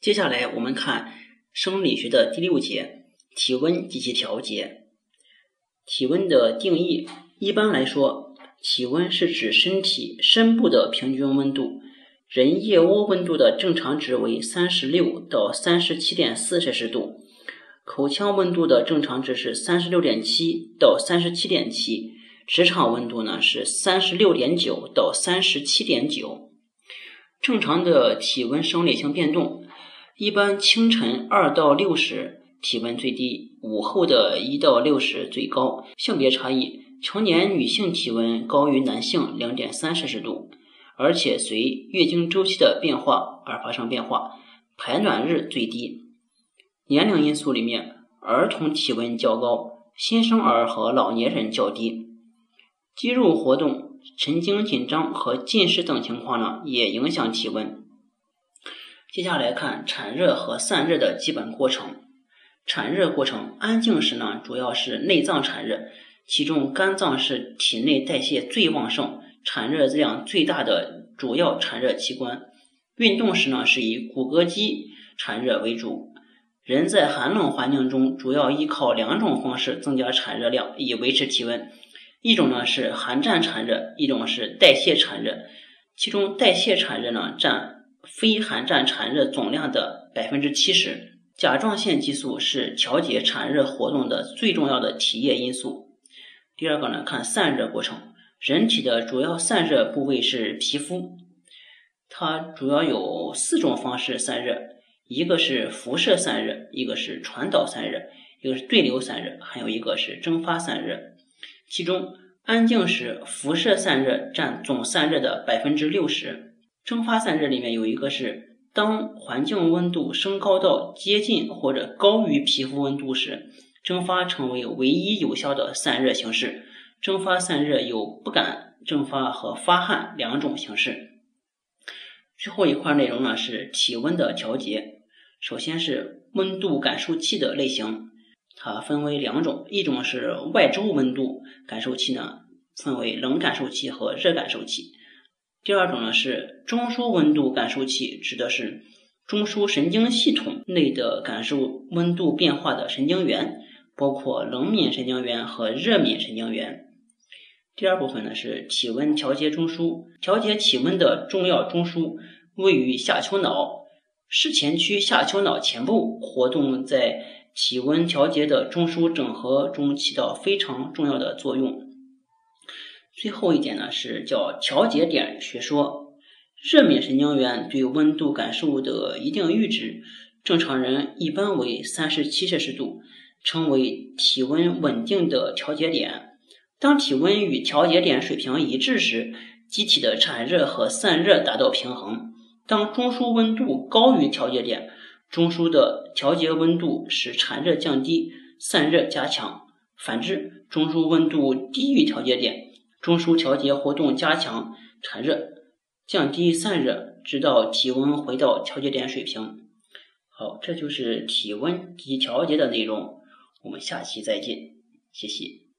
接下来我们看生理学的第六节：体温及其调节。体温的定义，一般来说，体温是指身体深部的平均温度。人腋窝温度的正常值为三十六到三十七点四摄氏度，口腔温度的正常值是三十六点七到三十七点七，直肠温度呢是三十六点九到三十七点九。正常的体温生理性变动。一般清晨二到六时体温最低，午后的一到六时最高。性别差异，成年女性体温高于男性两点三摄氏度，而且随月经周期的变化而发生变化。排卵日最低。年龄因素里面，儿童体温较高，新生儿和老年人较低。肌肉活动、神经紧张和近视等情况呢，也影响体温。接下来看产热和散热的基本过程。产热过程，安静时呢，主要是内脏产热，其中肝脏是体内代谢最旺盛、产热量最大的主要产热器官。运动时呢，是以骨骼肌产热为主。人在寒冷环境中，主要依靠两种方式增加产热量，以维持体温。一种呢是寒战产热，一种是代谢产热。其中代谢产热呢占。非寒战产热总量的百分之七十，甲状腺激素是调节产热活动的最重要的体液因素。第二个呢，看散热过程。人体的主要散热部位是皮肤，它主要有四种方式散热：一个是辐射散热，一个是传导散热，一个是对流散热，还有一个是蒸发散热。其中，安静时辐射散热占总散热的百分之六十。蒸发散热里面有一个是，当环境温度升高到接近或者高于皮肤温度时，蒸发成为唯一有效的散热形式。蒸发散热有不感蒸发和发汗两种形式。最后一块内容呢是体温的调节。首先是温度感受器的类型，它分为两种，一种是外周温度感受器呢，分为冷感受器和热感受器。第二种呢是中枢温度感受器，指的是中枢神经系统内的感受温度变化的神经元，包括冷敏神经元和热敏神经元。第二部分呢是体温调节中枢，调节体温的重要中枢位于下丘脑视前区下丘脑前部，活动在体温调节的中枢整合中起到非常重要的作用。最后一点呢是叫调节点学说，热敏神经元对温度感受的一定阈值，正常人一般为三十七摄氏度，称为体温稳定的调节点。当体温与调节点水平一致时，机体的产热和散热达到平衡。当中枢温度高于调节点，中枢的调节温度使产热降低，散热加强；反之，中枢温度低于调节点。中枢调节活动加强，产热，降低散热，直到体温回到调节点水平。好，这就是体温及调节的内容。我们下期再见，谢谢。